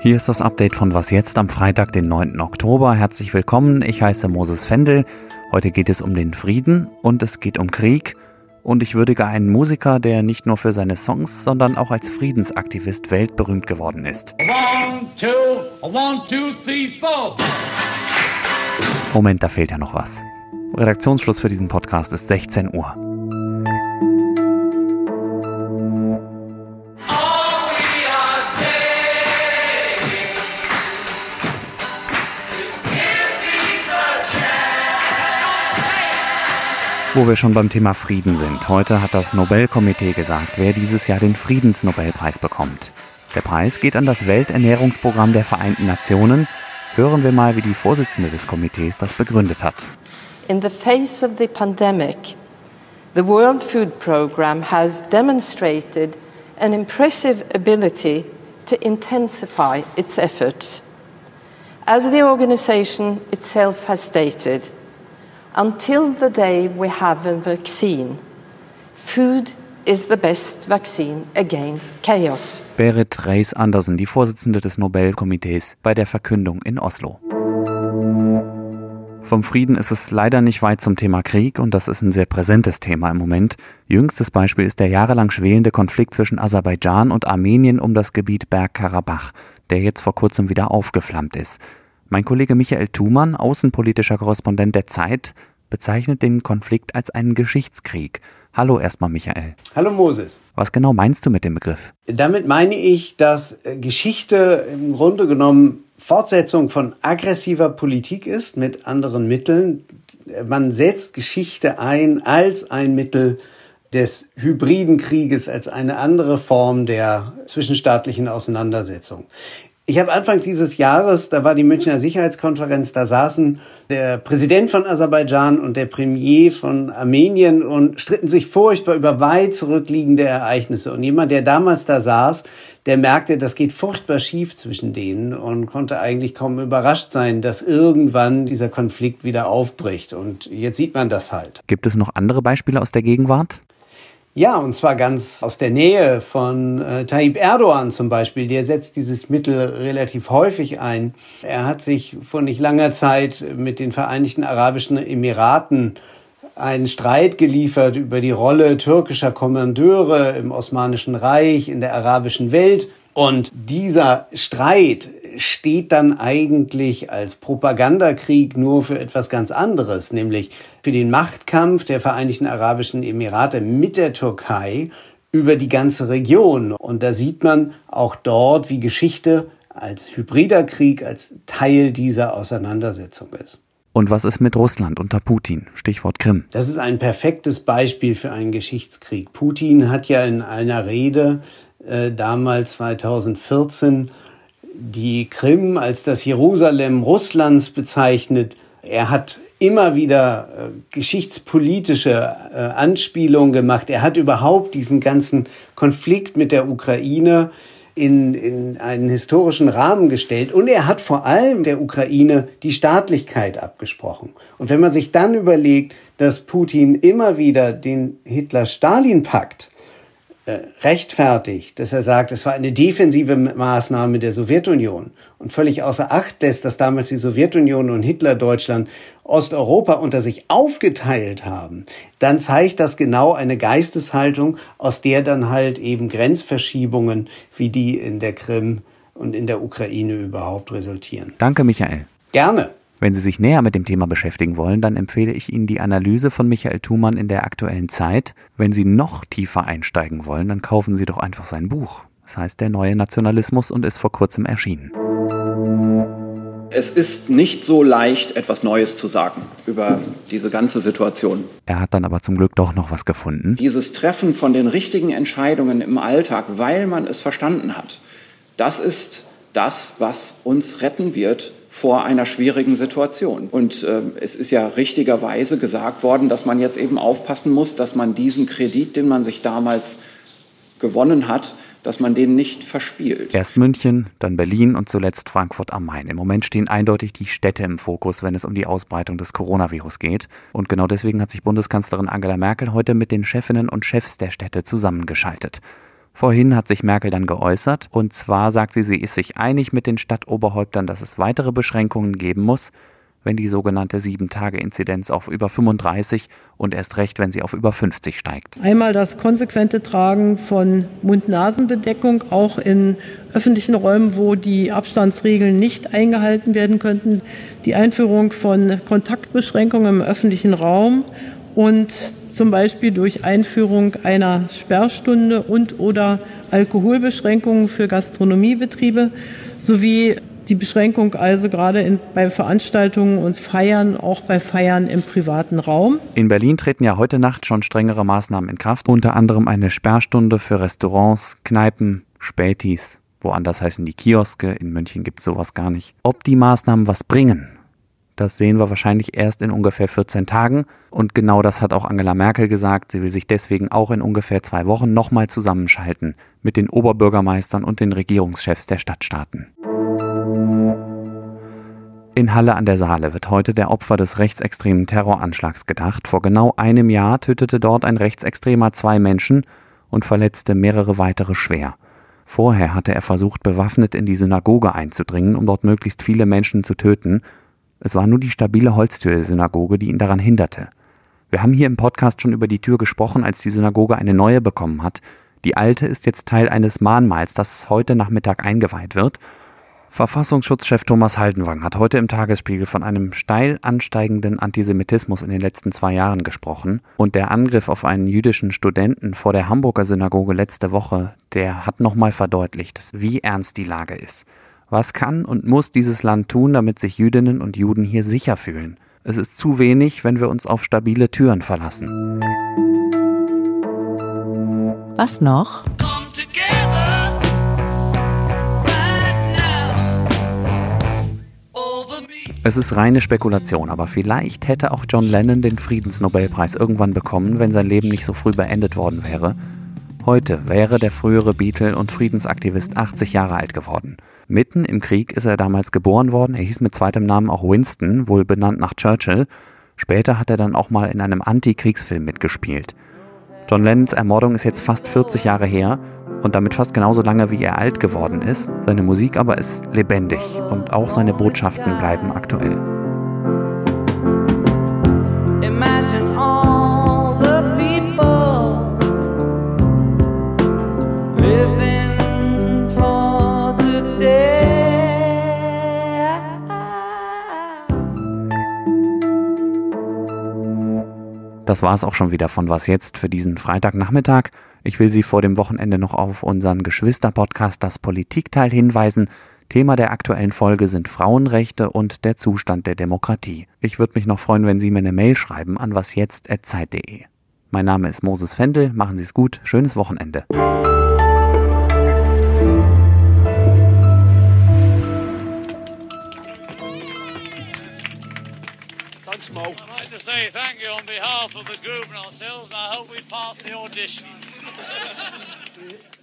Hier ist das Update von Was jetzt am Freitag, den 9. Oktober. Herzlich willkommen, ich heiße Moses Fendel. Heute geht es um den Frieden und es geht um Krieg. Und ich würdige einen Musiker, der nicht nur für seine Songs, sondern auch als Friedensaktivist weltberühmt geworden ist. One, two, one, two, three, Moment, da fehlt ja noch was. Redaktionsschluss für diesen Podcast ist 16 Uhr. Wo wir schon beim Thema Frieden sind. Heute hat das Nobelkomitee gesagt, wer dieses Jahr den Friedensnobelpreis bekommt. Der Preis geht an das Welternährungsprogramm der Vereinten Nationen. Hören wir mal, wie die Vorsitzende des Komitees das begründet hat. In the face of the pandemic, the World Food Programme has demonstrated an impressive ability to intensify its efforts. As the organization itself has stated, until the day we have a vaccine, food is the best vaccine against chaos. Berit Reis Andersen, die Vorsitzende des Nobelkomitees bei der Verkündung in Oslo. Vom Frieden ist es leider nicht weit zum Thema Krieg und das ist ein sehr präsentes Thema im Moment. Jüngstes Beispiel ist der jahrelang schwelende Konflikt zwischen Aserbaidschan und Armenien um das Gebiet Bergkarabach, der jetzt vor kurzem wieder aufgeflammt ist. Mein Kollege Michael Thumann, außenpolitischer Korrespondent der Zeit, bezeichnet den Konflikt als einen Geschichtskrieg. Hallo erstmal Michael. Hallo Moses. Was genau meinst du mit dem Begriff? Damit meine ich, dass äh, Geschichte im Grunde genommen Fortsetzung von aggressiver Politik ist mit anderen Mitteln. Man setzt Geschichte ein als ein Mittel des hybriden Krieges, als eine andere Form der zwischenstaatlichen Auseinandersetzung. Ich habe Anfang dieses Jahres, da war die Münchner Sicherheitskonferenz, da saßen der Präsident von Aserbaidschan und der Premier von Armenien und stritten sich furchtbar über weit zurückliegende Ereignisse. Und jemand, der damals da saß, der merkte, das geht furchtbar schief zwischen denen und konnte eigentlich kaum überrascht sein, dass irgendwann dieser Konflikt wieder aufbricht. Und jetzt sieht man das halt. Gibt es noch andere Beispiele aus der Gegenwart? Ja, und zwar ganz aus der Nähe von äh, Tayyip Erdogan zum Beispiel. Der setzt dieses Mittel relativ häufig ein. Er hat sich vor nicht langer Zeit mit den Vereinigten Arabischen Emiraten einen Streit geliefert über die Rolle türkischer Kommandeure im Osmanischen Reich, in der arabischen Welt. Und dieser Streit steht dann eigentlich als Propagandakrieg nur für etwas ganz anderes, nämlich für den Machtkampf der Vereinigten Arabischen Emirate mit der Türkei über die ganze Region. Und da sieht man auch dort, wie Geschichte als hybrider Krieg, als Teil dieser Auseinandersetzung ist. Und was ist mit Russland unter Putin? Stichwort Krim. Das ist ein perfektes Beispiel für einen Geschichtskrieg. Putin hat ja in einer Rede äh, damals 2014 die Krim als das Jerusalem Russlands bezeichnet. Er hat immer wieder äh, geschichtspolitische äh, Anspielungen gemacht. Er hat überhaupt diesen ganzen Konflikt mit der Ukraine in, in einen historischen Rahmen gestellt. Und er hat vor allem der Ukraine die Staatlichkeit abgesprochen. Und wenn man sich dann überlegt, dass Putin immer wieder den Hitler-Stalin-Pakt rechtfertigt, dass er sagt, es war eine defensive Maßnahme der Sowjetunion und völlig außer Acht lässt, dass damals die Sowjetunion und Hitler-Deutschland Osteuropa unter sich aufgeteilt haben, dann zeigt das genau eine Geisteshaltung, aus der dann halt eben Grenzverschiebungen wie die in der Krim und in der Ukraine überhaupt resultieren. Danke, Michael. Gerne. Wenn Sie sich näher mit dem Thema beschäftigen wollen, dann empfehle ich Ihnen die Analyse von Michael Thumann in der aktuellen Zeit. Wenn Sie noch tiefer einsteigen wollen, dann kaufen Sie doch einfach sein Buch. Das heißt Der neue Nationalismus und ist vor kurzem erschienen. Es ist nicht so leicht, etwas Neues zu sagen über diese ganze Situation. Er hat dann aber zum Glück doch noch was gefunden. Dieses Treffen von den richtigen Entscheidungen im Alltag, weil man es verstanden hat, das ist das, was uns retten wird vor einer schwierigen Situation. Und äh, es ist ja richtigerweise gesagt worden, dass man jetzt eben aufpassen muss, dass man diesen Kredit, den man sich damals gewonnen hat, dass man den nicht verspielt. Erst München, dann Berlin und zuletzt Frankfurt am Main. Im Moment stehen eindeutig die Städte im Fokus, wenn es um die Ausbreitung des Coronavirus geht. Und genau deswegen hat sich Bundeskanzlerin Angela Merkel heute mit den Chefinnen und Chefs der Städte zusammengeschaltet. Vorhin hat sich Merkel dann geäußert, und zwar sagt sie, sie ist sich einig mit den Stadtoberhäuptern, dass es weitere Beschränkungen geben muss wenn die sogenannte 7-Tage-Inzidenz auf über 35 und erst recht, wenn sie auf über 50 steigt. Einmal das konsequente Tragen von Mund-Nasen-Bedeckung, auch in öffentlichen Räumen, wo die Abstandsregeln nicht eingehalten werden könnten. Die Einführung von Kontaktbeschränkungen im öffentlichen Raum und zum Beispiel durch Einführung einer Sperrstunde und oder Alkoholbeschränkungen für Gastronomiebetriebe sowie die Beschränkung also gerade in, bei Veranstaltungen und Feiern, auch bei Feiern im privaten Raum. In Berlin treten ja heute Nacht schon strengere Maßnahmen in Kraft, unter anderem eine Sperrstunde für Restaurants, Kneipen, Spätis. Woanders heißen die Kioske, in München gibt es sowas gar nicht. Ob die Maßnahmen was bringen, das sehen wir wahrscheinlich erst in ungefähr 14 Tagen. Und genau das hat auch Angela Merkel gesagt. Sie will sich deswegen auch in ungefähr zwei Wochen nochmal zusammenschalten mit den Oberbürgermeistern und den Regierungschefs der Stadtstaaten. In Halle an der Saale wird heute der Opfer des rechtsextremen Terroranschlags gedacht. Vor genau einem Jahr tötete dort ein Rechtsextremer zwei Menschen und verletzte mehrere weitere schwer. Vorher hatte er versucht, bewaffnet in die Synagoge einzudringen, um dort möglichst viele Menschen zu töten. Es war nur die stabile Holztür der Synagoge, die ihn daran hinderte. Wir haben hier im Podcast schon über die Tür gesprochen, als die Synagoge eine neue bekommen hat. Die alte ist jetzt Teil eines Mahnmals, das heute Nachmittag eingeweiht wird Verfassungsschutzchef Thomas Haldenwang hat heute im Tagesspiegel von einem steil ansteigenden Antisemitismus in den letzten zwei Jahren gesprochen. Und der Angriff auf einen jüdischen Studenten vor der Hamburger Synagoge letzte Woche, der hat nochmal verdeutlicht, wie ernst die Lage ist. Was kann und muss dieses Land tun, damit sich Jüdinnen und Juden hier sicher fühlen? Es ist zu wenig, wenn wir uns auf stabile Türen verlassen. Was noch? Es ist reine Spekulation, aber vielleicht hätte auch John Lennon den Friedensnobelpreis irgendwann bekommen, wenn sein Leben nicht so früh beendet worden wäre. Heute wäre der frühere Beatle und Friedensaktivist 80 Jahre alt geworden. Mitten im Krieg ist er damals geboren worden. Er hieß mit zweitem Namen auch Winston, wohl benannt nach Churchill. Später hat er dann auch mal in einem Anti-Kriegsfilm mitgespielt. John Lennons Ermordung ist jetzt fast 40 Jahre her und damit fast genauso lange wie er alt geworden ist. Seine Musik aber ist lebendig und auch seine Botschaften bleiben aktuell. Das war es auch schon wieder von Was jetzt für diesen Freitagnachmittag. Ich will Sie vor dem Wochenende noch auf unseren Geschwister-Podcast Das Politikteil hinweisen. Thema der aktuellen Folge sind Frauenrechte und der Zustand der Demokratie. Ich würde mich noch freuen, wenn Sie mir eine Mail schreiben an wasjetzt.zeit.de. Mein Name ist Moses Fendel. Machen Sie es gut. Schönes Wochenende. to say thank you on behalf of the group and ourselves. And I hope we pass the audition.